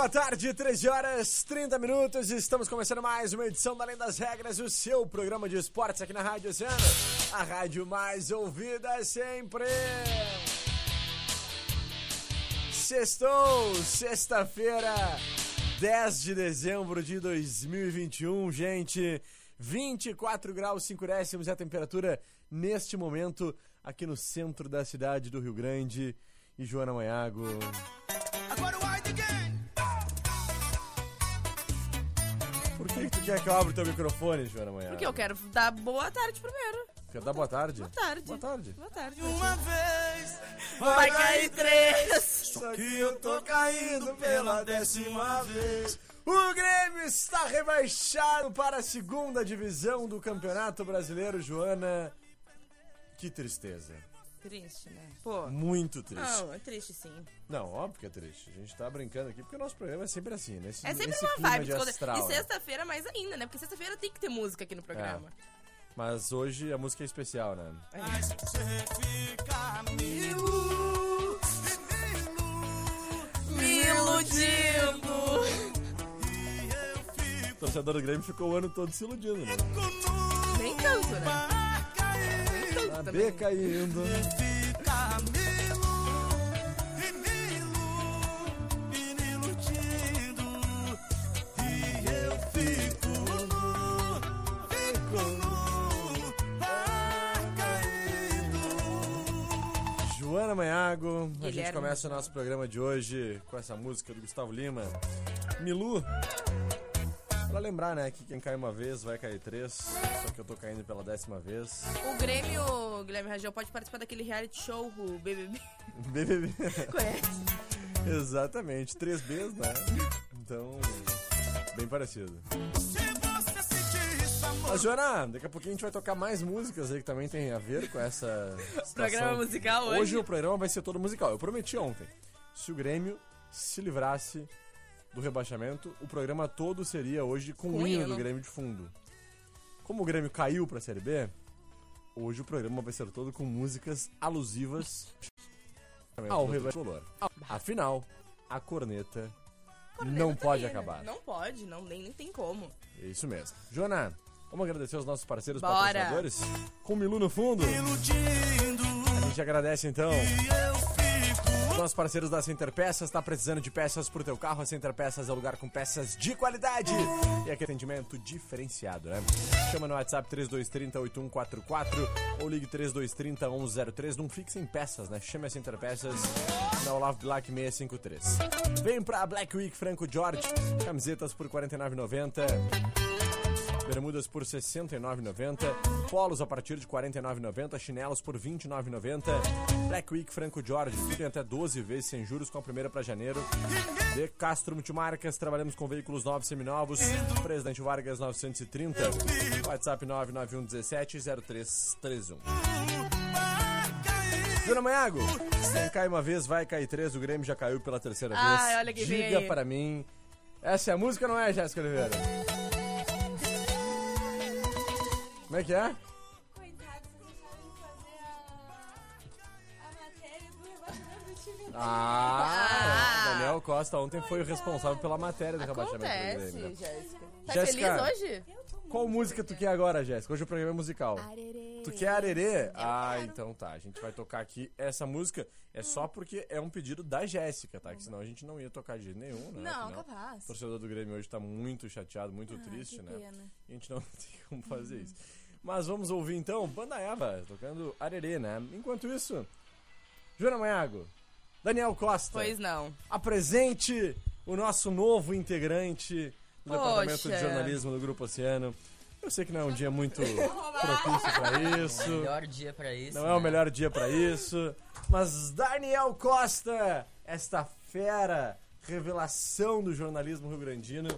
Boa tarde, 13 horas 30 minutos. Estamos começando mais uma edição da Além das Regras, o seu programa de esportes aqui na Rádio Oceano, a rádio mais ouvida sempre. Sextou, sexta-feira, 10 de dezembro de 2021, gente. 24 graus 5 décimos é a temperatura neste momento aqui no centro da cidade do Rio Grande. E Joana Maiago. Quer que eu abra o teu microfone, Joana Maiago? Porque eu quero dar boa tarde primeiro. Quer dar boa tarde? Boa tarde. Boa tarde. Boa tarde. Uma vez Vai cair três. Só que eu tô caindo pela décima vez. O Grêmio está rebaixado para a segunda divisão do Campeonato Brasileiro, Joana. Que tristeza. Triste, né? Pô. Muito triste. Não, é triste sim. Não, óbvio que é triste. A gente tá brincando aqui porque o nosso programa é sempre assim, nesse, É sempre uma clima vibe. de astral. E né? sexta-feira mais ainda, né? Porque sexta-feira tem que ter música aqui no programa. Mas hoje a música é especial, né? você fica mil Me iludindo. O torcedor do Grêmio ficou o ano todo se iludindo, né? Nem tanto, né? A A também. B caindo. e e e eu fico nu, fico nu, a caindo. Joana Maiago, a gente começa o nosso programa de hoje com essa música do Gustavo Lima. Milu. Pra lembrar, né, que quem cai uma vez vai cair três. Só que eu tô caindo pela décima vez. O Grêmio, Guilherme Rangel, pode participar daquele reality show, o BBB. BBB. Conhece? Exatamente, três Bs, né? Então, bem parecido. Mas, Joana, daqui a pouquinho a gente vai tocar mais músicas aí que também tem a ver com essa. Programa musical hoje. Hoje o programa vai ser todo musical. Eu prometi ontem. Se o Grêmio se livrasse do rebaixamento, o programa todo seria hoje com, Com o hino do Grêmio de fundo. Como o Grêmio caiu pra Série B, hoje o programa vai ser todo com músicas alusivas ao rebaixamento. Afinal, a corneta, Corneta não tá pode aí, né? acabar. Não pode, não, nem, nem tem como. É isso mesmo. Joana, vamos agradecer os nossos parceiros Bora. patrocinadores? Com o Milu no fundo. iludindo A gente agradece então. Nossos parceiros da Center Peças, tá precisando de peças pro teu carro? A Center Peças é o lugar com peças de qualidade e aquele atendimento diferenciado, né? Chama no WhatsApp 3230-8144 ou ligue 3230-1103. Não fixe em peças, né? Chame a Center Peças na Olavo Black 653. Vem pra Black Week Franco George. Camisetas por R$ 49,90. Bermudas por R$ 69,90. Polos a partir de R$ 49,90. Chinelos por R$ 29,90. Black Week Franco Jorge. Tudo em até 12 vezes sem juros com a primeira para janeiro. De Castro Multimarcas. Trabalhamos com veículos novos e seminovos. Presidente Vargas 930. WhatsApp 991 17 0331. Jura Maiago, quem cai uma vez vai cair três. O Grêmio já caiu pela terceira Ai, vez. olha quem vem Diga para mim. Essa é a música não é, Jéssica Oliveira? Como é que é? Coitados, deixaram de fazer a, a matéria do rebaixamento do time. Ah, Ah. Daniel Costa ontem foi o responsável pela matéria do rebaixamento do Acontece, Grêmio. né? Jéssica. Tá Jéssica. feliz hoje? Qual música tu quer agora, Jéssica? Hoje o programa é musical. Arerê. Tu quer arerê? Ah, então tá. A gente vai tocar aqui essa música. É só porque é um pedido da Jéssica, tá? Que senão a gente não ia tocar de jeito nenhum, né? Não, Afinal, capaz. O torcedor do Grêmio hoje tá muito chateado, muito triste, que né? pena. E a gente não tem como fazer isso. Mas vamos ouvir então Banda Eva tocando Arerê, né? Enquanto isso, Joana Manhago, Daniel Costa, Pois não. apresente o nosso novo integrante do Poxa. Departamento de Jornalismo do Grupo Oceano. Eu sei que não é um dia muito propício pra isso. Melhor dia pra isso. Não é o né? melhor dia pra isso. Mas Daniel Costa, esta fera, revelação do jornalismo rio-grandino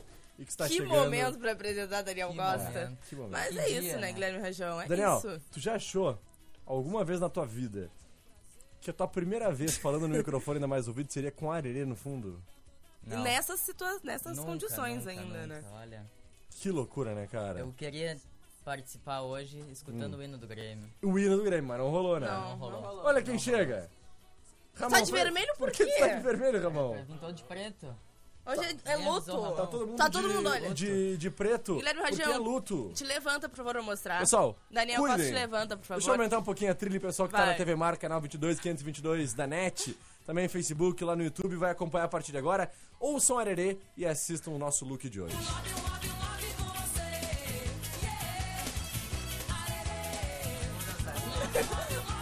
e que está que chegando. momento pra apresentar Daniel Que Costa. momento. Que momento. Mas Que é dia, isso, né, né? Guilherme Rajão? É Daniel, isso. tu já achou alguma vez na tua vida que a tua primeira vez falando no microfone ainda mais ouvido seria com arerê no fundo? Não, Nessas, situa nessas nunca, condições nunca, ainda, nunca, né? Olha, Que loucura, né, cara? eu queria participar hoje escutando Hum. o hino do Grêmio. O hino do Grêmio, mas não rolou, né? Não, não rolou. rolou. Olha quem chega. Ramon, Tá de vermelho por que quê? tu tá de vermelho, Ramon? Eu vim todo de preto. Hoje é, é Tá- luto. Tá Todo mundo Tá de, todo mundo, olha. de, de preto. Guilherme porque Rajão. é luto. Te levanta, por favor, pra mostrar. Pessoal, Daniel cuidem. Costa, te levanta, por favor. Deixa eu aumentar um pouquinho a trilha, pessoal que tá Vai. na TV Mar, canal 22, 522 da NET, também Facebook, lá no YouTube, vai acompanhar a partir de agora. Ouçam Arerê e assistam o nosso look de hoje.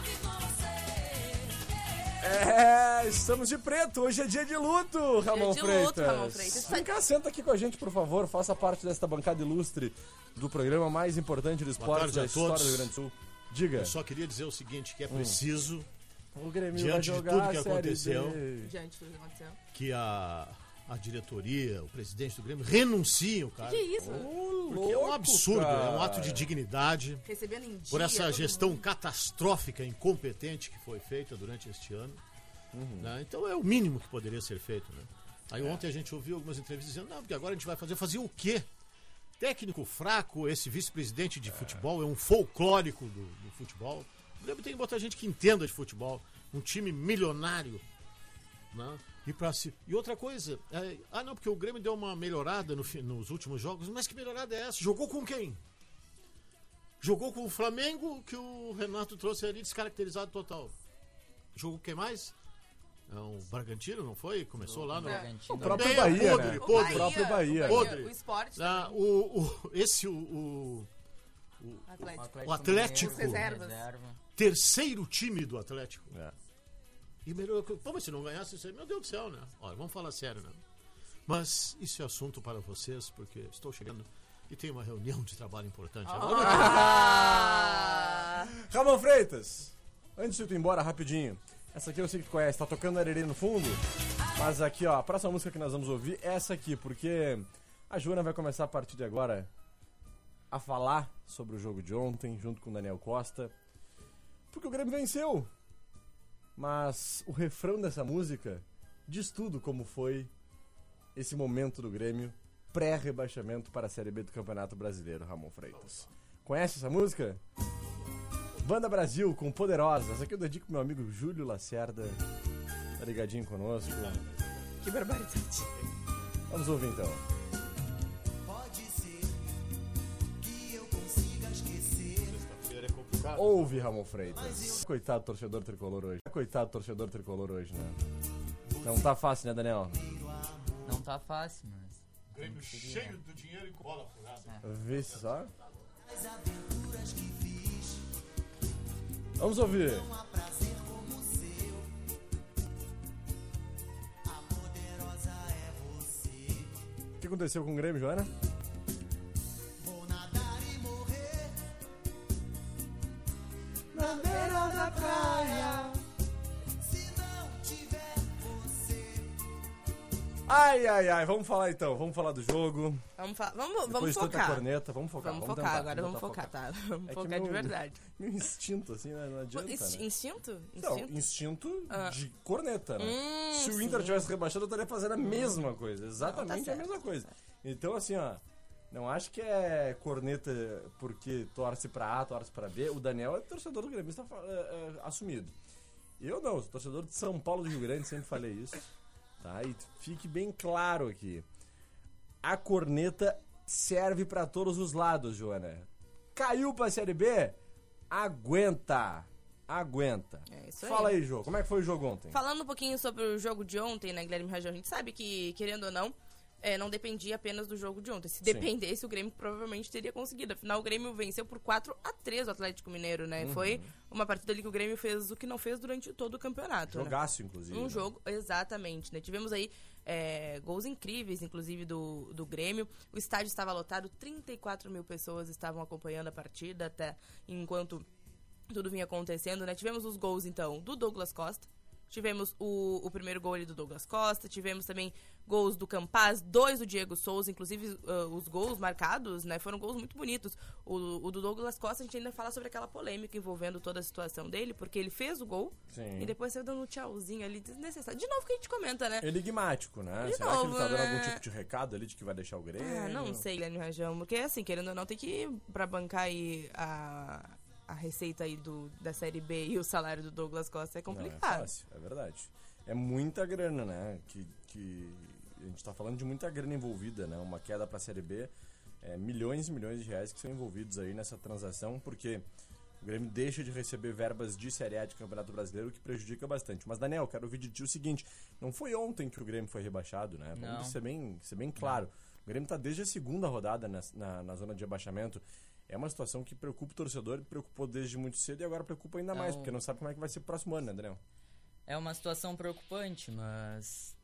É, estamos de preto, hoje é dia de luto, Ramon de Freitas. luto, Ramon Freitas. Vem cá, senta aqui com a gente, por favor, faça parte desta bancada ilustre do programa mais importante de esporte da história todos. do Rio Grande do Sul. Diga. Eu só queria dizer o seguinte, Hum. que é preciso O Grêmio Diante vai de jogar tudo que aconteceu. Diante do que aconteceu. que a, a diretoria, o presidente do Grêmio renunciem o cara. Que isso? Porque é um louco, absurdo, cara. é um ato de dignidade Recebendo em dia. por essa gestão mundo. catastrófica, incompetente que foi feita durante este ano. Uhum. né? Então é o mínimo que poderia ser feito. Né? Aí ontem a gente ouviu algumas entrevistas dizendo, não, porque agora a gente vai fazer. Fazer o quê? Técnico fraco, esse vice-presidente de futebol é um folclórico do, do futebol. O Grêmio tem que botar gente que entenda de futebol. Um time milionário. Né? E, pra se... e outra coisa, é, ah não, porque o Grêmio deu uma melhorada no fi- nos últimos jogos, mas que melhorada é essa? Jogou com quem? Jogou com o Flamengo, que o Renato trouxe ali descaracterizado total. Jogou com quem mais? É, o Bragantino, não foi? Começou lá no. Bragantino. O próprio Bem, é Bahia, podre, né? O podre. O próprio Bahia. Podre. O esporte. Ah, o, o- esse, o, o Atlético. O Atlético. Reservas. reserva. terceiro time do Atlético. É. E melhorou. Pô, mas se não ganhasse isso aí, meu Deus do céu, né? Olha, vamos falar sério, né? Mas isso é assunto para vocês, porque estou chegando e tem uma reunião de trabalho importante agora. Ah! Ramon Freitas, antes de tu ir embora, rapidinho. Essa aqui eu sei que tu conhece, tá tocando arerê no fundo. Mas aqui, ó, a próxima música que nós vamos ouvir é essa aqui, porque a Joana vai começar a partir de agora a falar sobre o jogo de ontem, junto com o Daniel Costa. Porque o Grêmio venceu. Mas o refrão dessa música diz tudo como foi esse momento do Grêmio pré-rebaixamento para a Série B do Campeonato Brasileiro, Ramon Freitas. Conhece essa música? Banda Brasil com Poderosa. Essa aqui eu dedico pro meu amigo Júlio Lacerda. Tá ligadinho conosco. Que barbaridade. Vamos ouvir então. Ouve, Ramon Freitas. Coitado torcedor tricolor hoje. Coitado torcedor tricolor hoje, né? Não tá fácil, né, Daniel? Não tá fácil, mas. Grêmio cheio do dinheiro e com bola furada. Vê só. Vamos ouvir. O que aconteceu com o Grêmio, Joana? Na beira da praia. Ai, ai, ai, vamos falar então, vamos falar do jogo. Vamos, fa- vamos, Depois vamos de tanta focar. corneta, vamos focar. Vamos focar tentar, agora, vamos tentar focar, tá? Vamos É focar de meu- verdade. Meu instinto, assim, né? não adianta, Ins- né? Instinto? Não, Instinto? Ah. de corneta, né? Hum, Se o sim. Inter tivesse rebaixado, eu estaria fazendo a mesma coisa. Exatamente Não, tá a mesma coisa. Então, assim, ó. Não acho que é corneta porque torce pra A, torce pra B. O Daniel é torcedor do Grêmio, está assumido. Eu não, sou torcedor de São Paulo do Rio Grande, sempre falei isso. Tá? E fique bem claro aqui. A corneta serve pra todos os lados, Joana. Caiu pra Série B? Aguenta. Aguenta. É isso aí. Fala aí, Jô. Como é que foi o jogo ontem? Falando um pouquinho sobre o jogo de ontem, né, Guilherme Rajão, a gente sabe que, querendo ou não, é, não dependia apenas do jogo de ontem. Se Sim. dependesse, o Grêmio provavelmente teria conseguido. Afinal, o Grêmio venceu por 4 a 3 o Atlético Mineiro, né? Uhum. Foi uma partida ali que o Grêmio fez o que não fez durante todo o campeonato. né? Jogaço, inclusive. Um né? jogo, exatamente, né? Tivemos aí é, gols incríveis, inclusive, do, do Grêmio. O estádio estava lotado, 34 mil pessoas estavam acompanhando a partida até enquanto tudo vinha acontecendo, né? Tivemos os gols, então, do Douglas Costa. Tivemos o, o primeiro gol ali do Douglas Costa. Tivemos também gols do Campaz, dois do Diego Souza. Inclusive, ah, os gols marcados, né? Foram gols muito bonitos. O, o do Douglas Costa, a gente ainda fala sobre aquela polêmica envolvendo toda a situação dele, porque ele fez o gol Sim. e depois saiu dando um tchauzinho ali desnecessário. De novo que a gente comenta, né? Enigmático, né? De Será que ele novo, tá dando né? algum tipo de recado ali de que vai deixar o Grêmio? Ah, não sei, Guilherme Rajão. Porque, assim, querendo ou não, tem que ir pra bancar aí a, a receita aí do, da Série B e o salário do Douglas Costa é Não, é complicado. fácil, é verdade. É muita grana, né? Que, que a gente tá falando de muita grana envolvida, né? Uma queda pra Série B, é, milhões e milhões de reais que são envolvidos aí nessa transação, porque o Grêmio deixa de receber verbas de Série A de Campeonato Brasileiro, o que prejudica bastante. Mas, Daniel, quero ouvir de ti o seguinte: não foi ontem que o Grêmio foi rebaixado, né? Não. Vamos ser bem, ser bem claro. O Grêmio tá desde a segunda rodada na, na, na zona de rebaixamento. É uma situação que preocupa o torcedor, preocupou desde muito cedo e agora preocupa ainda mais, Não. porque não sabe como é que vai ser o próximo ano, né, Daniel? É uma situação preocupante, mas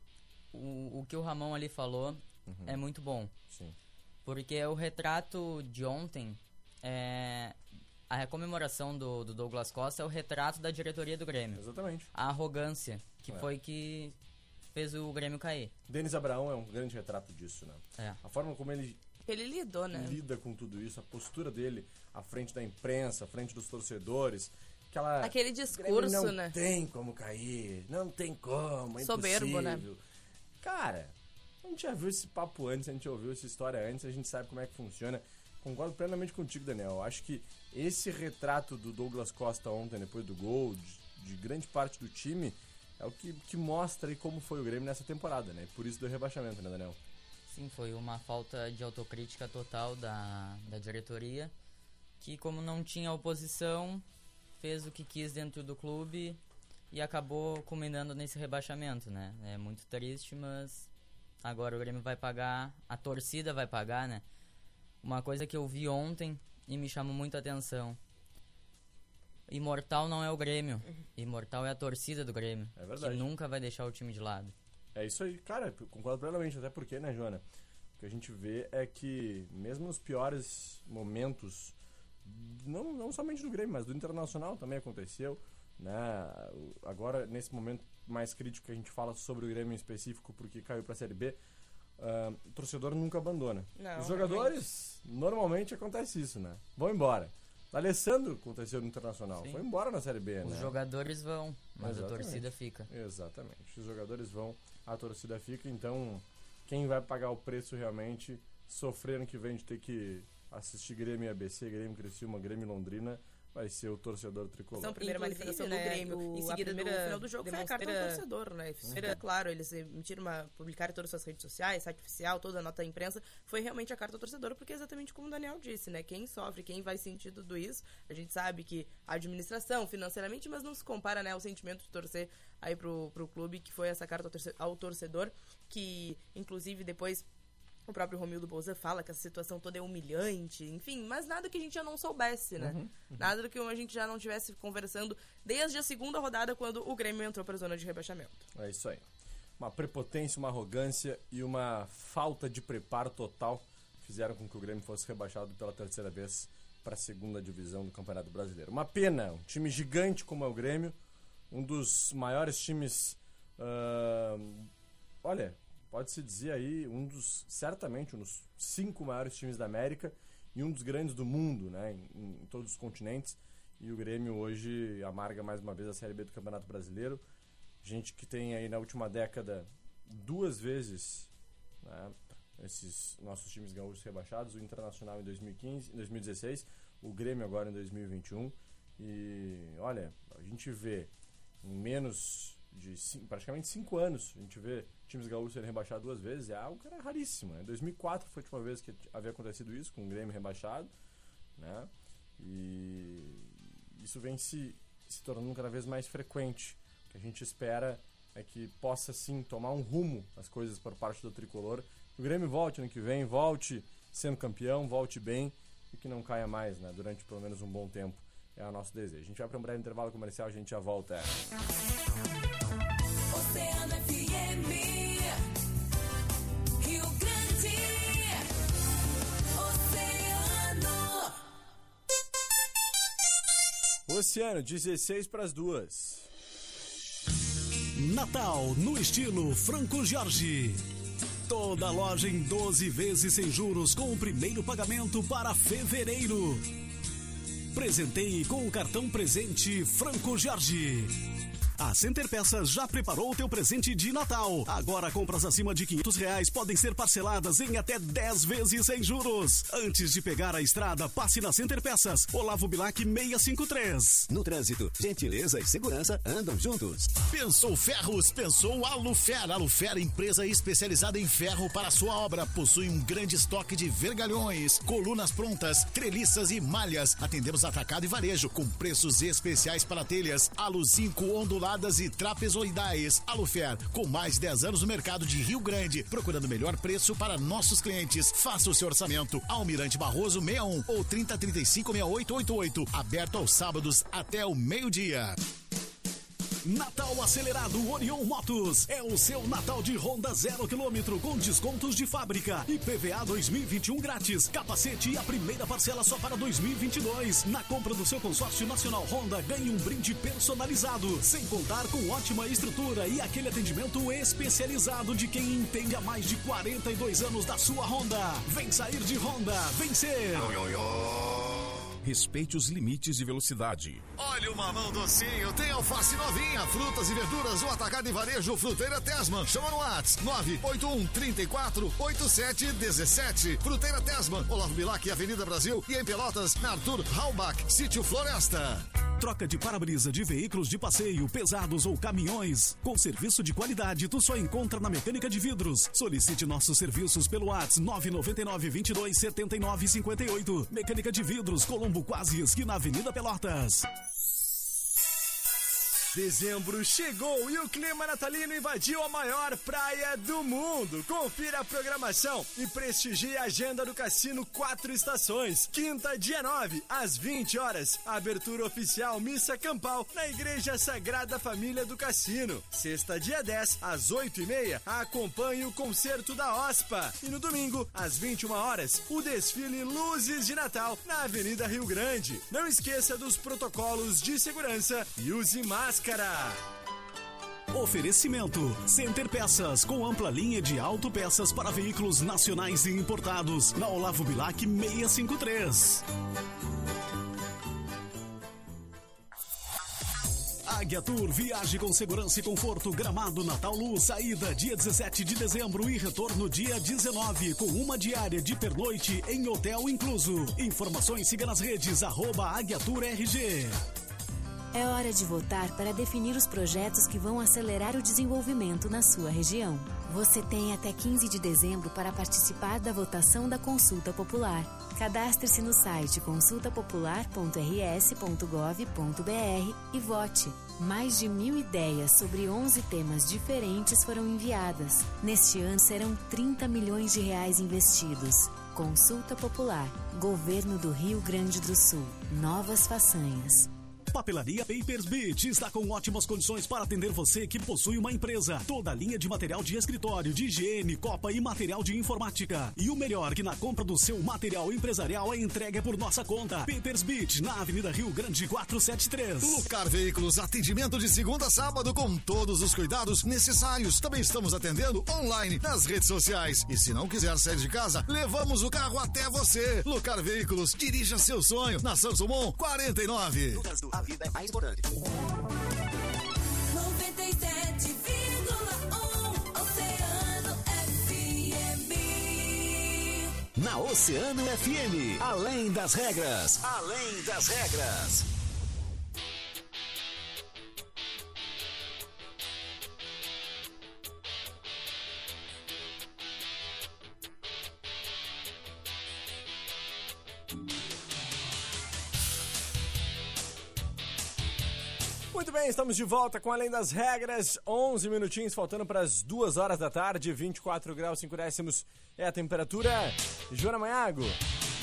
o, o que o Ramon ali falou é muito bom. Sim. Porque o retrato de ontem, é, a comemoração do, do Douglas Costa é o retrato da diretoria do Grêmio. Exatamente. A arrogância, que É. foi que fez o Grêmio cair. Denis Abraão é um grande retrato disso, né? É. A forma como ele Ele lidou, né? lida com tudo isso, a postura dele à frente da imprensa, à frente dos torcedores, aquela Aquele "O Grêmio discurso, não né? tem como cair, não tem como, é Soberbo, né? impossível. Cara, a gente já viu esse papo antes, a gente ouviu essa história antes, a gente sabe como é que funciona. Concordo plenamente contigo, Daniel. Eu Acho que esse retrato do Douglas Costa ontem, depois do gol, de, de grande parte do time, é o que, que mostra aí como foi o Grêmio nessa temporada, né? Por isso do rebaixamento, né, Daniel? Sim, foi uma falta de autocrítica total da, da diretoria, que como não tinha oposição, fez o que quis dentro do clube e acabou culminando nesse rebaixamento, né? É muito triste, mas agora o Grêmio vai pagar, a torcida vai pagar, né? Uma coisa que eu vi ontem e me chamou muita atenção. Imortal não é o Grêmio, imortal é a torcida do Grêmio, É verdade. que nunca vai deixar o time de lado. É isso aí, cara, concordo plenamente, até porque, né, Joana? O que a gente vê é que, mesmo nos piores momentos, não, não somente do Grêmio, mas do Internacional também aconteceu, né? Agora, nesse momento mais crítico que a gente fala sobre o Grêmio em específico, porque caiu pra Série B, ah, o torcedor nunca abandona. Não, Os jogadores, normalmente acontece isso, né? Vão embora. Alessandro aconteceu no Internacional, Sim. foi embora na Série B, Os né? jogadores vão, mas Exatamente. a torcida fica. Exatamente. Os jogadores vão, a torcida fica, então quem vai pagar o preço realmente, sofrer ano que vem de ter que assistir Grêmio ABC, Grêmio Criciúma, Grêmio Londrina, vai ser o torcedor tricolor. São a primeira Inclusive, manifestação né, do Grêmio. o- em seguida, do primeira final do jogo, foi a carta do torcedor, né? Era claro, eles emitiram uma, publicaram em todas as suas redes sociais, site oficial, toda a nota da imprensa. Foi realmente a carta do torcedor, porque é exatamente como o Daniel disse, né? Quem sofre, quem vai sentir tudo isso, a gente sabe que a administração, financeiramente, mas não se compara, né, ao sentimento de torcer aí pro, pro clube, que foi essa carta ao torcedor, que, inclusive, depois o próprio Romildo Bolzan fala que essa situação toda é humilhante, enfim, mas nada que a gente já não soubesse, né? Nada do que a gente já não tivesse conversando desde a segunda rodada, quando o Grêmio entrou para a zona de rebaixamento. É isso aí. Uma prepotência, uma arrogância e uma falta de preparo total fizeram com que o Grêmio fosse rebaixado pela terceira vez para a segunda divisão do Campeonato Brasileiro. Uma pena, um time gigante como é o Grêmio, um dos maiores times. ah, olha, pode-se dizer aí, um dos, certamente, um dos cinco maiores times da América e um dos grandes do mundo, né, em, em todos os continentes. E o Grêmio hoje amarga mais uma vez a Série B do Campeonato Brasileiro. Gente que tem aí na última década duas vezes né, esses nossos times gaúchos rebaixados, o Internacional em 2015, em 2016, o Grêmio agora em 2021. E olha, a gente vê em menos de cin- praticamente cinco anos, a gente vê times gaúchos serem rebaixados duas vezes, é algo que era raríssimo. Né? 2004 foi a última vez que havia acontecido isso, com o Grêmio rebaixado. Né? E isso vem se, se tornando cada vez mais frequente. O que a gente espera é que possa sim tomar um rumo as coisas por parte do tricolor, o Grêmio volte ano que vem, volte sendo campeão, volte bem e que não caia mais, né? Durante pelo menos um bom tempo. É o nosso desejo. A gente vai para um breve intervalo comercial, a gente já volta. Oceano FM. Rio Grande. Oceano. Oceano, 16 para as duas. Natal no estilo Franco Jorge. Toda loja em 12 vezes sem juros com o primeiro pagamento para fevereiro. Presenteie com o cartão presente Franco Jorge. A Center Peças já preparou o teu presente de Natal. Agora compras acima de 500 reais podem ser parceladas em até 10 vezes sem juros. Antes de pegar a estrada, passe na Center Peças. Olavo Bilac 653. No trânsito, gentileza e segurança andam juntos. Pensou Ferros, pensou Alufer. Alufer, empresa especializada em ferro para sua obra. Possui um grande estoque de vergalhões, colunas prontas, treliças e malhas. Atendemos atacado e varejo com preços especiais para telhas. Alu 5 onduladas e trapezoidais. Alufer, com mais de 10 anos no mercado de Rio Grande, procurando melhor preço para nossos clientes. Faça o seu orçamento. Almirante Barroso 61 ou 3035 6888. Aberto aos sábados até o meio-dia. Natal acelerado Orion Motos. É o seu Natal de Honda zero quilômetro com descontos de fábrica. e PVA 2021 grátis. Capacete e a primeira parcela só para 2022. Na compra do seu consórcio nacional Honda, ganhe um brinde personalizado. Sem contar com ótima estrutura e aquele atendimento especializado de quem entende há mais de 42 anos da sua Honda. Vem sair de Honda, vencer. Respeite os limites de velocidade. Olha o mamão docinho, tem alface novinha, frutas e verduras, o atacado e varejo, fruteira Tesman. Chama no Whats, 981 34 87 17. Fruteira Tesman, Olavo Bilac, Avenida Brasil e em Pelotas, na Arthur Halbach, Sítio Floresta. Troca de para-brisa de veículos de passeio, pesados ou caminhões. Com serviço de qualidade, tu só encontra na Mecânica de Vidros. Solicite nossos serviços pelo WhatsApp 999 22 79 58. Mecânica de Vidros, Colombo Quase, esquina Avenida Pelotas. Dezembro chegou e o clima natalino invadiu a maior praia do mundo. Confira a programação e prestigie a agenda do Cassino Quatro Estações. Quinta, dia 9, às 20 horas. Abertura oficial Missa Campal na Igreja Sagrada Família do Cassino. Sexta, dia 10, às 8 e meia, acompanhe o concerto da OSPA. E no domingo, às 21 horas, o desfile Luzes de Natal na Avenida Rio Grande. Não esqueça dos protocolos de segurança e use máscara. Oferecimento: Center Peças, com ampla linha de autopeças para veículos nacionais e importados. Na Olavo Bilac 653. Águia Tour, viaje com segurança e conforto. Gramado Natal Luz, saída dia 17 de dezembro e retorno dia 19, com uma diária de pernoite em hotel incluso. Informações siga nas redes, arroba Águia Tour RG. É hora de votar para definir os projetos que vão acelerar o desenvolvimento na sua região. Você tem até 15 de dezembro para participar da votação da consulta popular. Cadastre-se no site consultapopular.rs.gov.br e vote. Mais de mil ideias sobre 11 temas diferentes foram enviadas. Neste ano serão 30 milhões de reais investidos. Consulta Popular. Governo do Rio Grande do Sul. Novas façanhas. Papelaria Papers Beach está com ótimas condições para atender você que possui uma empresa. Toda a linha de material de escritório, de higiene, copa e material de informática. E o melhor que na compra do seu material empresarial é entregue por nossa conta. Papers Beach, na Avenida Rio Grande 473. Lucar Veículos, atendimento de segunda a sábado com todos os cuidados necessários. Também estamos atendendo online nas redes sociais. E se não quiser sair de casa, levamos o carro até você. Lucar Veículos, dirija seu sonho na Sansomon 49. Vida é mais importante. 97,1 Oceano FM. Na Oceano FM, além das regras. Além das regras. Bem, estamos de volta com Além das Regras. 11 minutinhos, faltando para as 2 horas da tarde. 24 graus 5 décimos é a temperatura. Joana Manhago,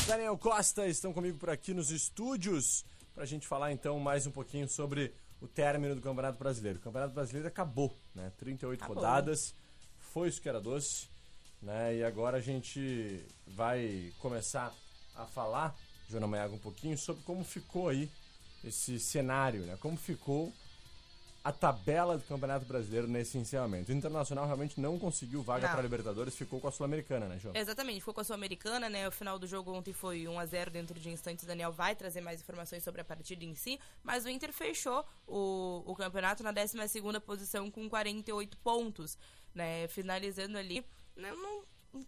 Daniel Costa estão comigo por aqui nos estúdios para a gente falar então mais um pouquinho sobre o término do Campeonato Brasileiro. O Campeonato Brasileiro acabou, né? 38 Acabou. rodadas, foi isso que era doce, né? E agora a gente vai começar a falar, Joana Manhago, um pouquinho sobre como ficou aí esse cenário, né? Como ficou a tabela do Campeonato Brasileiro nesse encerramento. O Internacional realmente não conseguiu vaga Não. para Libertadores, ficou com a Sul-Americana, né, João? Exatamente, ficou com a Sul-Americana, né? O final do jogo ontem foi 1 a 0 dentro de instantes. O Daniel vai trazer mais informações sobre a partida em si. Mas o Inter fechou o, o campeonato na 12 posição com 48 pontos, né? Finalizando ali, né? num-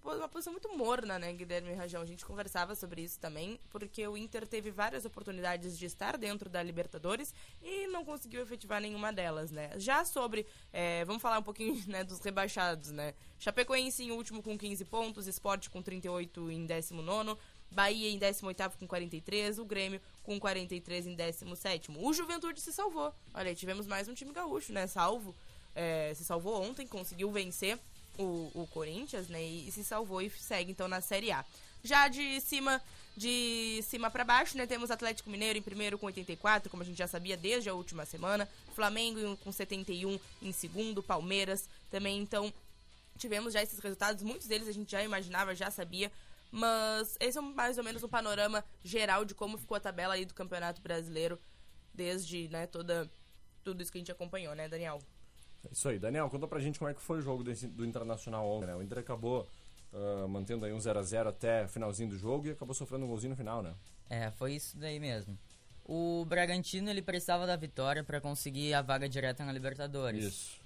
uma posição muito morna, né, Guilherme Rajão? A gente conversava sobre isso também, porque o Inter teve várias oportunidades de estar dentro da Libertadores e não conseguiu efetivar nenhuma delas, né? Já sobre, é, vamos falar um pouquinho né, dos rebaixados, né? Chapecoense em último com 15 pontos, Sport com 38 em 19 Bahia em 18º com 43, o Grêmio com 43 em 17º. O Juventude se salvou. Olha, tivemos mais um time gaúcho, né? Salvo. é, se salvou ontem, conseguiu vencer o, o Corinthians, né? E, se salvou e segue então na Série A. Já de cima de cima para baixo, né? Temos Atlético Mineiro em primeiro com 84, como a gente já sabia desde a última semana. Flamengo com 71 em segundo, Palmeiras também. Então, tivemos já esses resultados, muitos deles a gente já imaginava, já sabia, mas esse é mais ou menos um panorama geral de como ficou a tabela aí do Campeonato Brasileiro desde, né, toda tudo isso que a gente acompanhou, né, Daniel? Isso aí. Daniel, conta pra gente como é que foi o jogo do Internacional ontem, né? O Inter acabou ah, mantendo aí um 0x0 até o finalzinho do jogo e acabou sofrendo um golzinho no final, né? É, foi isso daí mesmo. O Bragantino ele precisava da vitória para conseguir a vaga direta na Libertadores. Isso.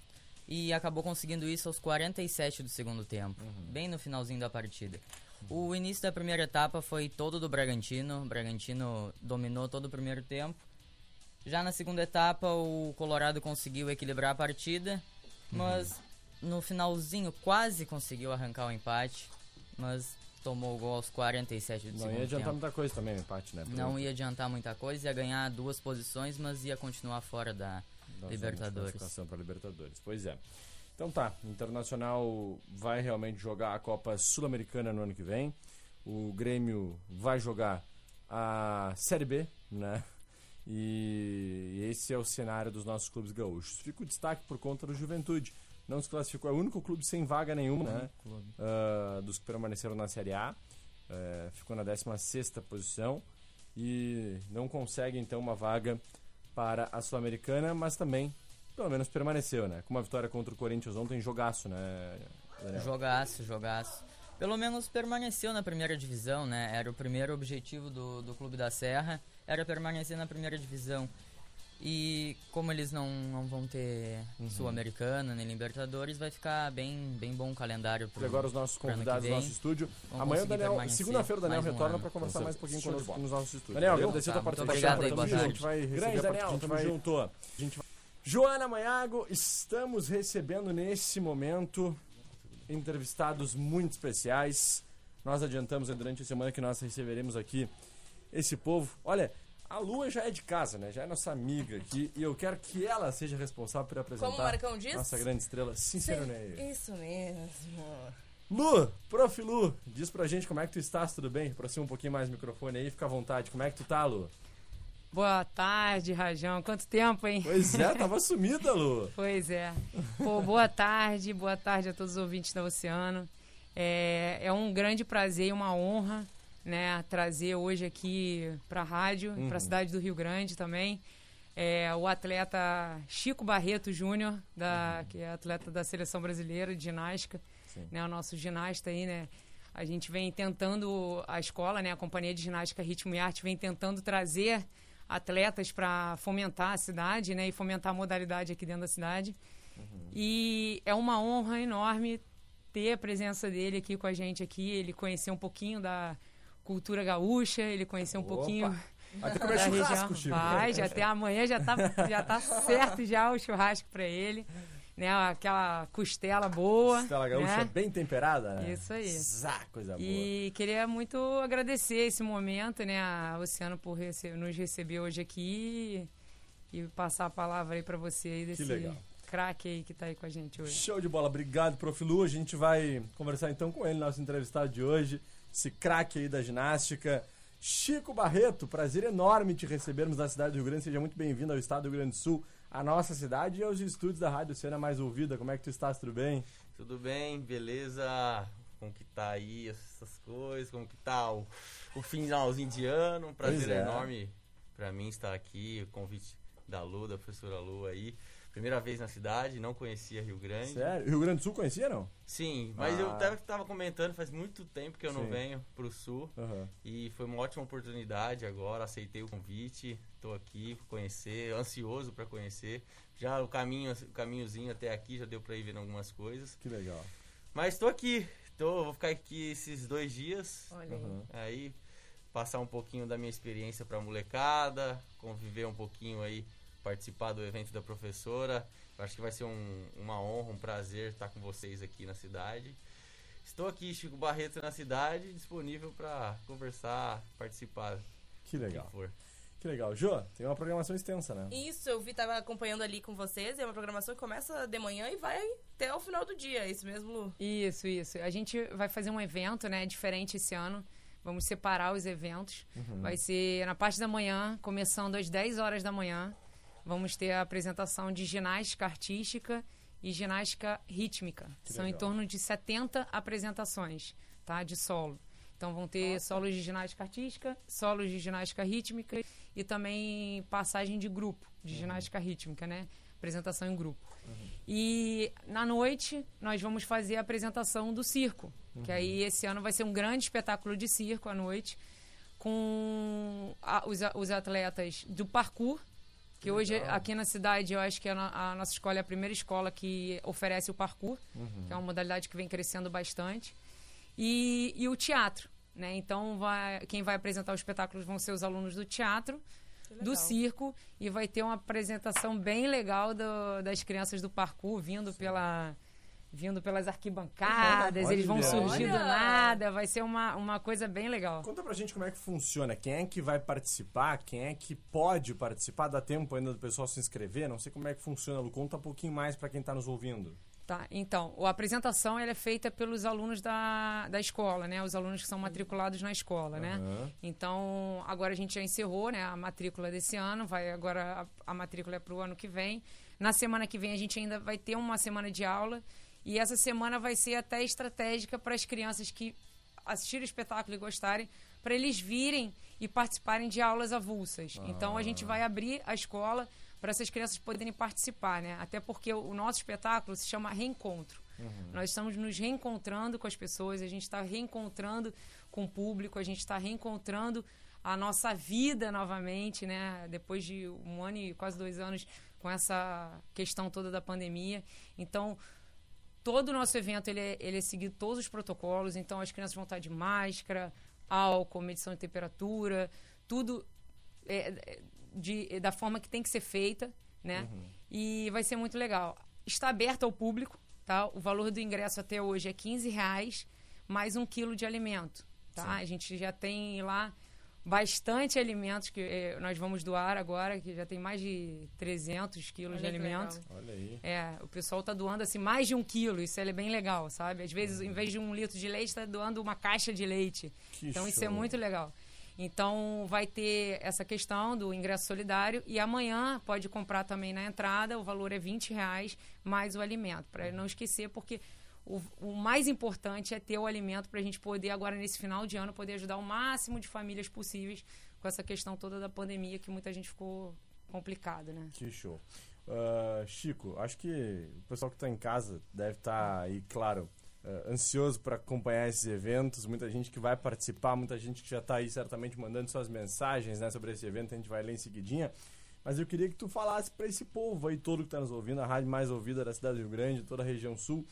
E acabou conseguindo isso aos 47 do segundo tempo, Uhum. bem no finalzinho da partida. O início da primeira etapa foi todo do Bragantino. O Bragantino dominou todo o primeiro tempo. Já na segunda etapa, o Colorado conseguiu equilibrar a partida, mas no finalzinho quase conseguiu arrancar o empate, mas tomou o gol aos 47 do Não segundo ia adiantar tempo. muita coisa também o empate, né? Não ia adiantar muita coisa, ia ganhar duas posições, mas ia continuar fora da, da Libertadores. para Libertadores. Pois é. Então tá, o Internacional vai realmente jogar a Copa Sul-Americana no ano que vem. O Grêmio vai jogar a Série B, né? E esse é o cenário dos nossos clubes gaúchos. Fica o destaque por conta do Juventude. Não se classificou, é o único clube sem vaga nenhuma, né? Ah, dos que permaneceram na Série A. É, ficou na 16 posição e não consegue então uma vaga para a Sul-Americana, mas também pelo menos permaneceu, né? Com uma vitória contra o Corinthians ontem, jogaço, né? Daniel? Jogaço, jogaço. Pelo menos permaneceu na primeira divisão, né? Era o primeiro objetivo do, do Clube da Serra, era permanecer na primeira divisão. E como eles não, não vão ter Uhum. Sul-Americana nem Libertadores, vai ficar bem, bem bom o calendário pro E agora os nossos convidados do vem. nosso estúdio. Amanhã Daniel, segunda-feira o Daniel um retorna para conversar mais um pouquinho conosco nos nossos estúdios. Daniel, agradecer a tá, tua muito participação. obrigado aí, boa tarde. A gente vai receber Grande a Daniel, a gente tamo vai- junto. A gente vai- Joana Maiago, estamos recebendo nesse momento entrevistados muito especiais. Nós adiantamos aí durante a semana que nós receberemos aqui esse povo. Olha, a Lua já é de casa, né? Já é nossa amiga aqui e eu quero que ela seja responsável por apresentar Como o Marcão diz? nossa grande estrela, Sinceroneio. Isso mesmo. Lu, Prof. Lu, diz pra gente como é que tu estás, tudo bem? Aproxima um pouquinho mais o microfone aí, fica à vontade. Como é que tu tá, Lu? Boa tarde, Rajão. Quanto tempo, hein? Pois é, tava sumida, Lu. Pois é. Pô, boa tarde, boa tarde a todos os ouvintes da Oceano. É, é um grande prazer e uma honra, né, trazer hoje aqui para a rádio, Uhum. para a cidade do Rio Grande também, é, o atleta Chico Barreto Júnior, da, que é atleta da seleção brasileira de ginástica, Sim. né, o nosso ginasta aí, né, a gente vem tentando, a escola, né, a Companhia de Ginástica Ritmo e Arte vem tentando trazer atletas para fomentar a cidade, né, e fomentar a modalidade aqui dentro da cidade. E é uma honra enorme ter a presença dele aqui com a gente aqui, ele conhecer um pouquinho da cultura gaúcha, ele conhecer um Opa! pouquinho Vai ter que comer da churrasco. Chico. Vai, já até amanhã já tá, já tá certo já o churrasco para ele, né? Aquela costela boa, Costela gaúcha né? bem temperada, né? Isso aí. Zá, coisa boa. E queria muito agradecer esse momento, né, a Oceano por rece- nos receber hoje aqui e passar a palavra aí para você aí desse legal. craque aí que tá aí com a gente hoje. Show de bola, obrigado, Prof. Lu. A gente vai conversar então com ele, nosso entrevistado de hoje, esse craque aí da ginástica. Chico Barreto, prazer enorme te recebermos da cidade do Rio Grande. Seja muito bem-vindo ao estado do Rio Grande do Sul, à nossa cidade e aos estúdios da Rádio Cena Mais Ouvida. Como é que tu estás? Tudo bem? Tudo bem, beleza? Como que tá aí essas coisas? Como que tá o, o finalzinho de ano? Um prazer é. enorme pra mim estar aqui. O convite da Lu, da professora Lu aí. Primeira vez na cidade, não conhecia Rio Grande. Sério? Rio Grande do Sul conhecia, não? Sim, mas eu Ah. até tava comentando, faz muito tempo que eu não Sim. venho pro sul. Aham. E foi uma ótima oportunidade agora, aceitei o convite, tô aqui conhecer, ansioso pra conhecer. Já o caminho, o caminhozinho até aqui já deu pra ir vendo algumas coisas. Que legal. Mas tô aqui, tô, vou ficar aqui esses dois dias. Olha aí. Uhum. Aí passar um pouquinho da minha experiência pra molecada, conviver um pouquinho aí, participar do evento da professora. Eu acho que vai ser um- uma honra, um prazer estar com vocês aqui na cidade. Estou aqui, Chico Barreto, na cidade, disponível para conversar, participar. Que legal. que for. Que legal. Jô, tem uma programação extensa, né? Isso, eu vi, tava acompanhando ali com vocês. É uma programação que começa de manhã e vai até o final do dia. É isso mesmo, Lu? Isso, isso. A gente vai fazer um evento, né, diferente esse ano. Vamos separar os eventos. Uhum. Vai ser na parte da manhã, começando às 10 horas da manhã. Vamos ter a apresentação de ginástica artística e ginástica rítmica. Que São em legal. torno de 70 apresentações, tá? De solo. Então vão ter solos de ginástica artística, solos de ginástica rítmica e também passagem de grupo, de ginástica rítmica, né? Apresentação em grupo. E na noite nós vamos fazer a apresentação do circo, que aí esse ano vai ser um grande espetáculo de circo à noite com a- os, os atletas do parkour, que hoje aqui na cidade eu acho que a, no- a nossa escola é a primeira escola que oferece o parkour, Uhum. que é uma modalidade que vem crescendo bastante, e, e o teatro. Né? Então, vai, quem vai apresentar os espetáculos vão ser os alunos do teatro, do circo, e vai ter uma apresentação bem legal do- das crianças do parkour vindo pela vindo pelas arquibancadas, Olha. eles vão surgir do nada, vai ser uma, uma coisa bem legal. Conta pra gente como é que funciona, quem é que vai participar, quem é que pode participar, dá tempo ainda do pessoal se inscrever, não sei como é que funciona, Lu, conta um pouquinho mais pra quem tá nos ouvindo. Tá, então, a apresentação ela é feita pelos alunos da, da escola, né? Os alunos que são matriculados na escola, né? Aham. Então, agora a gente já encerrou, né? A matrícula desse ano, vai agora a, a matrícula é para o ano que vem. Na semana que vem a gente ainda vai ter uma semana de aula e essa semana vai ser até estratégica para as crianças que assistiram o espetáculo e gostarem, para eles virem e participarem de aulas avulsas. Então a gente vai abrir a escola para essas crianças poderem participar, né? Até porque o, nosso espetáculo se chama Reencontro. Nós estamos nos reencontrando com as pessoas, a gente está reencontrando com o público, a gente está reencontrando a nossa vida novamente, né? Depois de um ano e quase dois anos com essa questão toda da pandemia. Então, todo o nosso evento ele é, ele é seguido todos os protocolos, então as crianças vão estar de máscara, álcool, medição de temperatura, tudo é, é, de, da forma que tem que ser feita, né? E vai ser muito legal. Está aberto ao público, tá? O valor do ingresso até hoje é 15 reais, mais um quilo de alimento, tá? A gente já tem lá bastante alimentos que eh, nós vamos doar agora, que já tem mais de 300 quilos Olha de alimentos. legal. Olha aí. É, o pessoal tá doando assim mais de um quilo, isso é bem legal, sabe? Às vezes, em vez de um litro de leite, tá doando uma caixa de leite. Que então isso é show. muito legal. Então vai ter essa questão do ingresso solidário e amanhã pode comprar também na entrada, o valor é 20 reais mais o alimento, para não esquecer, porque o, o mais importante é ter o alimento para a gente poder, agora nesse final de ano, poder ajudar o máximo de famílias possíveis com essa questão toda da pandemia que muita gente ficou complicado, né? Que show. Ah, Chico, acho que o pessoal que está em casa deve estar aí, claro, ah, ansioso para acompanhar esses eventos. Muita gente que vai participar, muita gente que já está aí certamente mandando suas mensagens né, sobre esse evento. A gente vai ler em seguidinha. Mas eu queria que tu falasse para esse povo aí todo que está nos ouvindo, a rádio mais ouvida da cidade do Rio Grande, toda a região sul,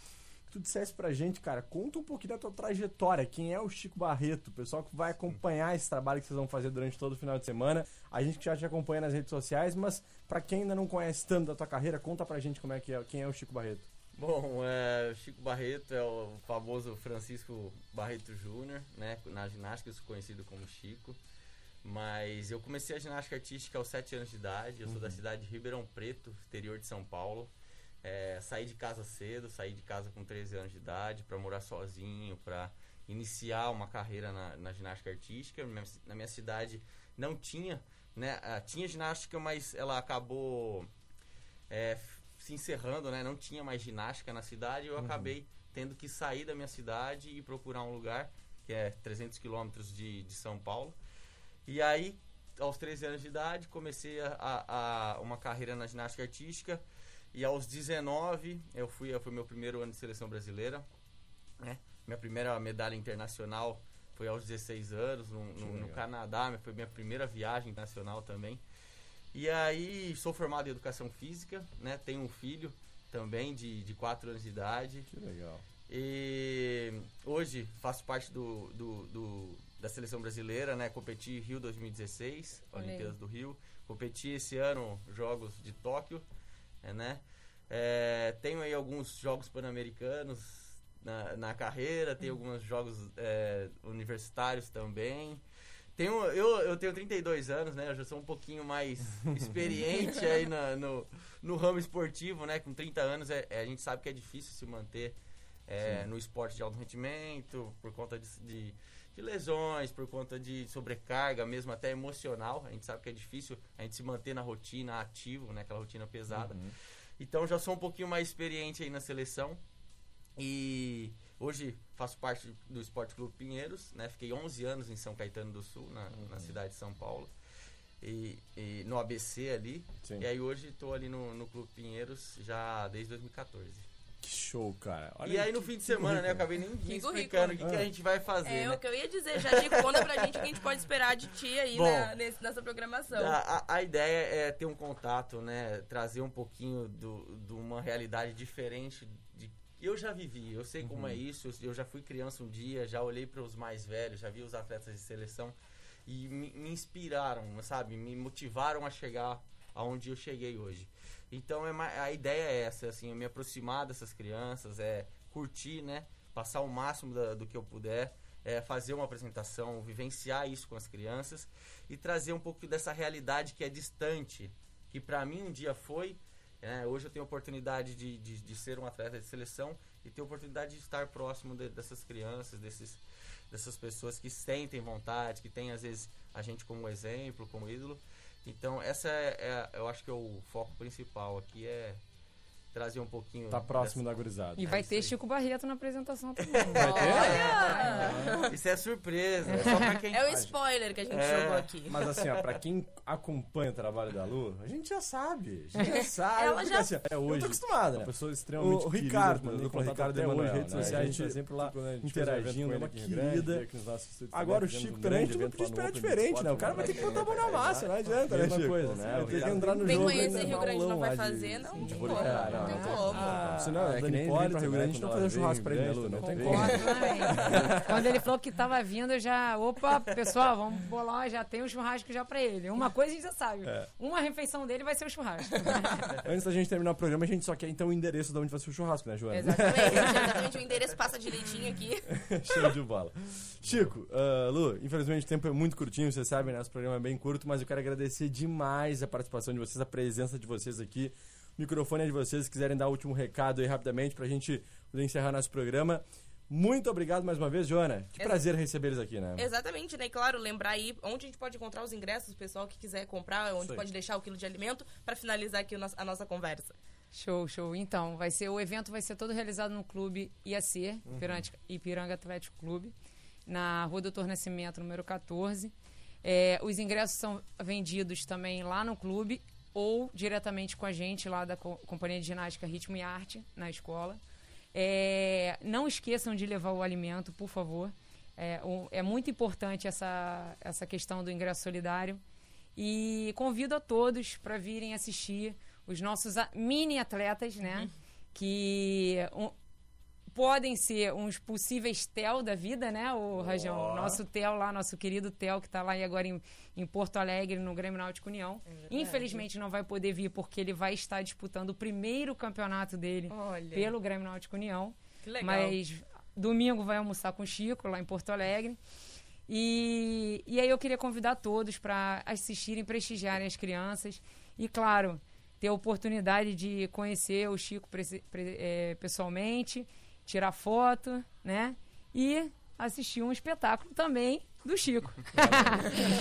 que tu dissesse pra gente, cara, conta um pouquinho da tua trajetória. Quem é o Chico Barreto? O pessoal que vai acompanhar esse trabalho que vocês vão fazer durante todo o final de semana. A gente que já te acompanha nas redes sociais, mas pra quem ainda não conhece tanto da tua carreira, conta pra gente como é que é, quem é o Chico Barreto. Bom, é, o Chico Barreto é o famoso Francisco Barreto Júnior, né? Na ginástica eu sou conhecido como Chico. Mas eu comecei a ginástica artística aos 7 anos de idade. Eu sou da cidade de Ribeirão Preto, interior de São Paulo. É, saí de casa cedo, saí de casa com 13 anos de idade para morar sozinho, para iniciar uma carreira na, na ginástica artística. Na minha, na minha cidade não tinha, né? ah, tinha ginástica, mas ela acabou é, se encerrando, né? Não tinha mais ginástica na cidade. Eu Uhum. acabei tendo que sair da minha cidade e procurar um lugar que é 300 quilômetros de, de São Paulo. E aí, aos 13 anos de idade, comecei a, a- a- uma carreira na ginástica artística. E aos 19, eu fui, foi meu primeiro ano de seleção brasileira. Né? Minha primeira medalha internacional foi aos 16 anos, no, no- no. Canadá. Foi minha primeira viagem internacional também. E aí, sou formado em educação física, né? Tenho um filho também de, de 4 anos de idade. Que legal. E hoje faço parte do, do- do- da seleção brasileira, né? Competi Rio 2016, Olha aí. Olimpíadas do Rio. Competi esse ano Jogos de Tóquio, né? É, tenho aí alguns Jogos Pan-Americanos na, na carreira, tenho alguns Jogos é, universitários também. Tenho, eu, eu tenho 32 anos, né? Eu já sou um pouquinho mais experiente aí na- no, no ramo esportivo, né? Com 30 anos é, é- a gente sabe que é difícil se manter é, no esporte de alto rendimento por conta de, de, de lesões, por conta de sobrecarga, mesmo até emocional. A gente sabe que é difícil a gente se manter na rotina ativo, né? Aquela rotina pesada. Uhum. Então já sou um pouquinho mais experiente aí na seleção. E hoje faço parte do Esporte Clube Pinheiros, né? Fiquei 11 anos em São Caetano do Sul, na, na cidade de São Paulo. E, e no ABC ali. Sim. E aí hoje estou ali no, no Clube Pinheiros já desde 2014. Que show, cara. Olha e aí no que- fim de que semana, né? Eu acabei nem Que explicando o que, que Ah. a gente vai fazer, É né? o que eu ia dizer, já te conta pra gente o que a gente pode esperar de ti aí Bom, na- nesse- nessa programação. A, a- a ideia é ter um contato, né? Trazer um pouquinho do- de uma realidade diferente de eu já vivi, eu sei como Uhum. é isso, eu, eu já fui criança um dia, já olhei para os mais velhos, já vi os atletas de seleção e me, me inspiraram, sabe? Me motivaram a chegar aonde eu cheguei hoje. Então é a ideia é essa, assim, me aproximar dessas crianças, é curtir, né? Passar o máximo da- do que eu puder, é fazer uma apresentação, vivenciar isso com as crianças e trazer um pouco dessa realidade que é distante, que para mim um dia foi. né? hoje eu tenho a oportunidade de, de, de ser um atleta de seleção e ter a oportunidade de estar próximo de- dessas crianças, desses, dessas pessoas que sentem vontade, que têm às vezes a gente como exemplo, como ídolo. Então essa é, é- eu acho que é o foco principal aqui é trazer um pouquinho. Tá próximo da gurizada. E vai ter Chico Barreto na apresentação também. Vai Olha! Isso é surpresa, é só pra quem É o spoiler que a gente É, jogou aqui. Mas assim, ó, pra quem acompanha o trabalho da Lu, a gente já sabe. A gente já sabe. Ela já- assim, É eu hoje. tô acostumado, né? Uma pessoa extremamente o, o querida, Ricardo, mandando né? contato Ricardo Emanuel, hoje, redes né? sociais, a gente tá gente- sempre lá evento interagindo, com é uma querida. Agora o também, Chico um também, a gente não podia esperar diferente, né? O cara vai ter que botar a mão na massa, não adianta, né, Mesma Chico? coisa, né? Vai O ter que entrar no Tem jogo. conhecer ainda Rio um Grande não vai fazer, não tem não tem não, como. ah, Senão, É a que Dani nem pra pra Rio Grande, a gente não fazer um churrasco pra ele, né, Lu? Não tem como. Concordo também. Quando ele falou que tava vindo, eu já. Opa, pessoal, vamos bolar, já tem um churrasco já pra ele. Uma coisa a gente já sabe. É. Uma refeição dele vai ser o churrasco. Antes da gente terminar o programa, a gente só quer então o endereço de onde vai ser o churrasco, né, Joana? Exatamente, exatamente. O endereço passa direitinho aqui. Show de bola. Chico, ah, Lu, infelizmente o tempo é muito curtinho, vocês sabem, né? Nosso programa é bem curto, mas eu quero agradecer demais a participação de vocês, a presença de vocês aqui. Microfone é de vocês, se quiserem dar o último recado aí rapidamente pra gente poder encerrar nosso programa. Muito obrigado mais uma vez, Joana. Que Ex- prazer receber eles aqui, né? Exatamente, né? E claro, lembrar aí onde a gente pode encontrar os ingressos, o pessoal que quiser comprar, onde pode deixar o quilo de alimento, pra finalizar aqui a nossa conversa. Show, show. Então, vai ser o evento vai ser todo realizado no clube IAC, Uhum. Ipiranga, Ipiranga Atlético Clube, na Rua Doutor Nascimento, número 14. É, os ingressos são vendidos também lá no clube ou diretamente com a gente lá da co- Companhia de Ginástica Ritmo e Arte, na escola. É, não esqueçam de levar o alimento, por favor. É, é muito importante essa, essa questão do ingresso solidário. E convido a todos para virem assistir os nossos mini atletas, né? Que um- podem ser uns possíveis Tel da vida, né? O Rajão, o nosso Tel lá, nosso querido Tel, que está lá e agora em, em Porto Alegre, no Grêmio Náutico União. Infelizmente não vai poder vir porque ele vai estar disputando o primeiro campeonato dele Olha. pelo Grêmio Náutico União. Que legal. Mas domingo vai almoçar com o Chico lá em Porto Alegre. E, e aí eu queria convidar todos para assistirem, prestigiarem as crianças. E, claro, ter a oportunidade de conhecer o Chico eh, pessoalmente, tirar foto, né? E assistir um espetáculo também do Chico.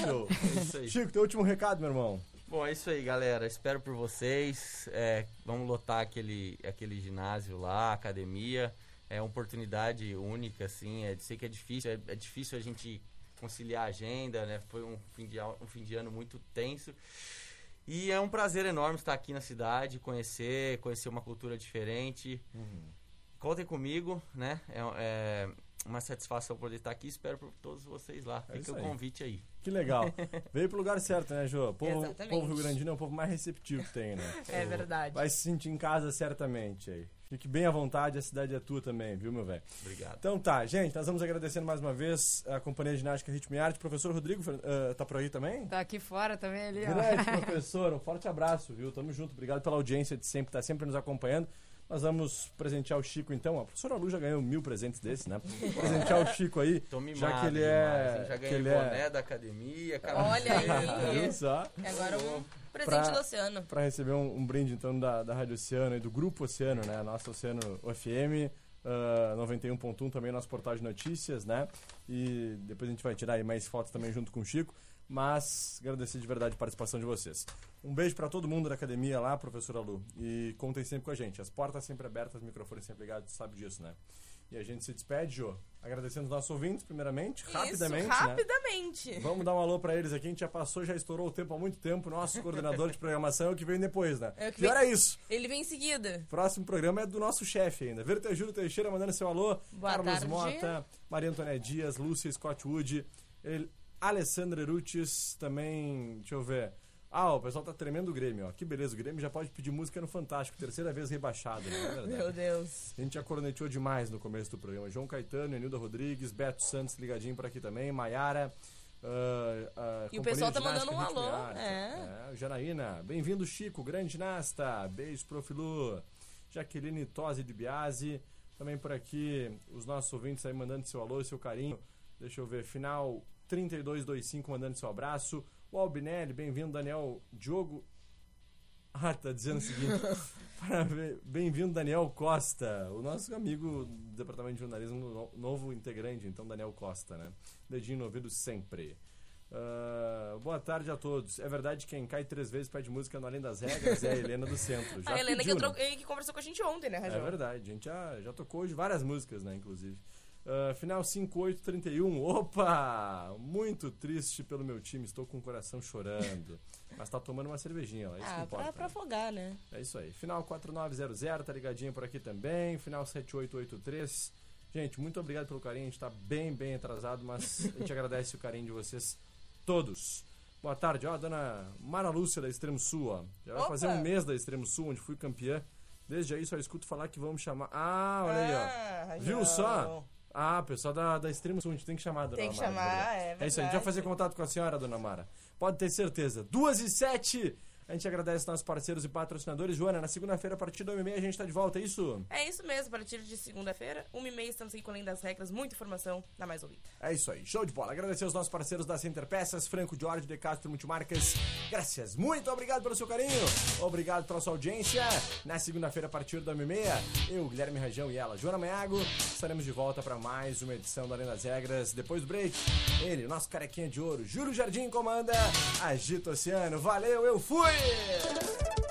Show. É isso aí. Chico, teu último recado, meu irmão. Bom, é isso aí, galera. Espero por vocês. É, vamos lotar aquele, aquele ginásio lá, academia. É uma oportunidade única, assim. É, sei que é difícil, é, é difícil a gente conciliar a agenda, né? Foi um fim, de, um fim de ano muito tenso. E é um prazer enorme estar aqui na cidade, conhecer, conhecer uma cultura diferente. Contem comigo, né? É, é uma satisfação poder estar aqui. Espero por todos vocês lá. É Fica o convite aí. Que legal. Veio pro lugar certo, né, Jô? Povo, Exatamente. povo Rio Grandino é o povo mais receptivo que tem, né? É verdade. Vai se sentir em casa certamente aí. Fique bem à vontade, a cidade é tua também, viu, meu velho? Obrigado. Então tá, gente, nós vamos agradecendo mais uma vez a Companhia de Ginástica Ritmo e Arte. Professor Rodrigo, eh, tá por aí também? Tá aqui fora também ali, ó. Grande professor, um forte abraço, viu? Tamo junto, obrigado pela audiência de sempre, tá sempre nos acompanhando. Nós vamos presentear o Chico então. A professora Lu já ganhou mil presentes desses, né? Presentear o Chico aí, Tô mimado já que ele demais, é. hein? Já que ganhei ele boné é da academia, Olha aí. Viu só? E agora um presente Pra- do Oceano. Para receber um, um brinde então da, da Rádio Oceano e do Grupo Oceano, né? Nossa Oceano UFM. ah, 91.1 também nosso portal de notícias, né? E depois a gente vai tirar aí mais fotos também junto com o Chico. Mas agradecer de verdade a participação de vocês. Um beijo para todo mundo da academia lá, professora Lu. E contem sempre com a gente. As portas sempre abertas, os microfones sempre ligados, sabe disso, né? E a gente se despede, Jô, agradecendo os nossos ouvintes, primeiramente, rapidamente, Isso, né? rapidamente. Vamos dar um alô pra eles aqui, a gente já passou, já estourou o tempo há muito tempo. Nosso coordenador de programação é o que vem depois, né? É o que Pior vem- é isso. Ele vem em seguida. Próximo programa é do nosso chefe ainda. Vertejuro Teixeira mandando seu alô. Boa Carlos tarde. Mota, Maria Antônia Dias, Lúcia Scott Wood, ele, Alessandra Erutis, também, deixa eu ver. Ah, o pessoal tá tremendo o Grêmio, ó. Que beleza, o Grêmio já pode pedir música no Fantástico, terceira vez rebaixado, né? É. Meu Deus. A gente já corneteou demais no começo do programa. João Caetano, Enilda Rodrigues, Beto Santos ligadinho por aqui também, Maiara. ah, ah, E o pessoal tá mandando um alô, é. É, Janaína, bem-vindo Chico, grande ginasta. Beijo, Profilu. Jaqueline Tosi de Biase. Também por aqui, os nossos ouvintes aí mandando seu alô e seu carinho. Deixa eu ver, final 3225 mandando seu abraço. O Albinelli, bem-vindo, Daniel Diogo. Ah, tá dizendo o seguinte. Bem-vindo, Daniel Costa, o nosso amigo do Departamento de Jornalismo, no- novo integrante, então, Daniel Costa, né? Dedinho no ouvido sempre. Ah, boa tarde a todos. É verdade que quem cai três vezes pede música no Além das Regras é a Helena do Centro. Já a Helena pediu, que, né? que conversou com a gente ontem, né, É Rajão? verdade, a gente já, já tocou hoje várias músicas, né, inclusive. Ah, final 5831. Opa! Muito triste pelo meu time, estou com o coração chorando. Mas tá tomando uma cervejinha lá, isso que Ah, importa. pra, pra né? afogar, né? É isso aí. Final 4900, tá ligadinho por aqui também. Final 7883. Gente, muito obrigado pelo carinho. A gente tá bem, bem atrasado, mas a gente agradece o carinho de vocês todos. Boa tarde, ó, a dona Mara Lúcia da Extremo Sul, ó. Já vai Opa! fazer um mês da Extremo Sul, onde fui campeã. Desde aí só escuto falar que vamos chamar. Ah, olha aí, Ah, ó. Viu só? Ah, pessoal da, da Extremo Sul, a gente tem que chamar a dona Tem que Mara. chamar, verdade. é É isso aí, a gente vai verdade. fazer contato com a senhora, dona Mara. Pode ter certeza. Duas e sete. A gente agradece nossos parceiros e patrocinadores. Joana, na segunda-feira, a partir da 1 a gente tá de volta, é isso? É isso mesmo, a partir de segunda-feira, uma e meia, estamos aqui com Além das Regras, muita informação na Mais Ouvida. É isso aí, show de bola. Agradecer aos nossos parceiros da Center Peças, Franco Jorge, De Castro Multimarcas. Graças, muito obrigado pelo seu carinho. Obrigado pela sua audiência. Na segunda-feira, a partir da 1 eu, Guilherme Rajão e ela, Joana Maiago, estaremos de volta para mais uma edição da Além das Regras. Depois do break, ele, nosso carequinha de ouro, Júlio Jardim comanda, agita o oceano. Valeu, eu fui! Yeah!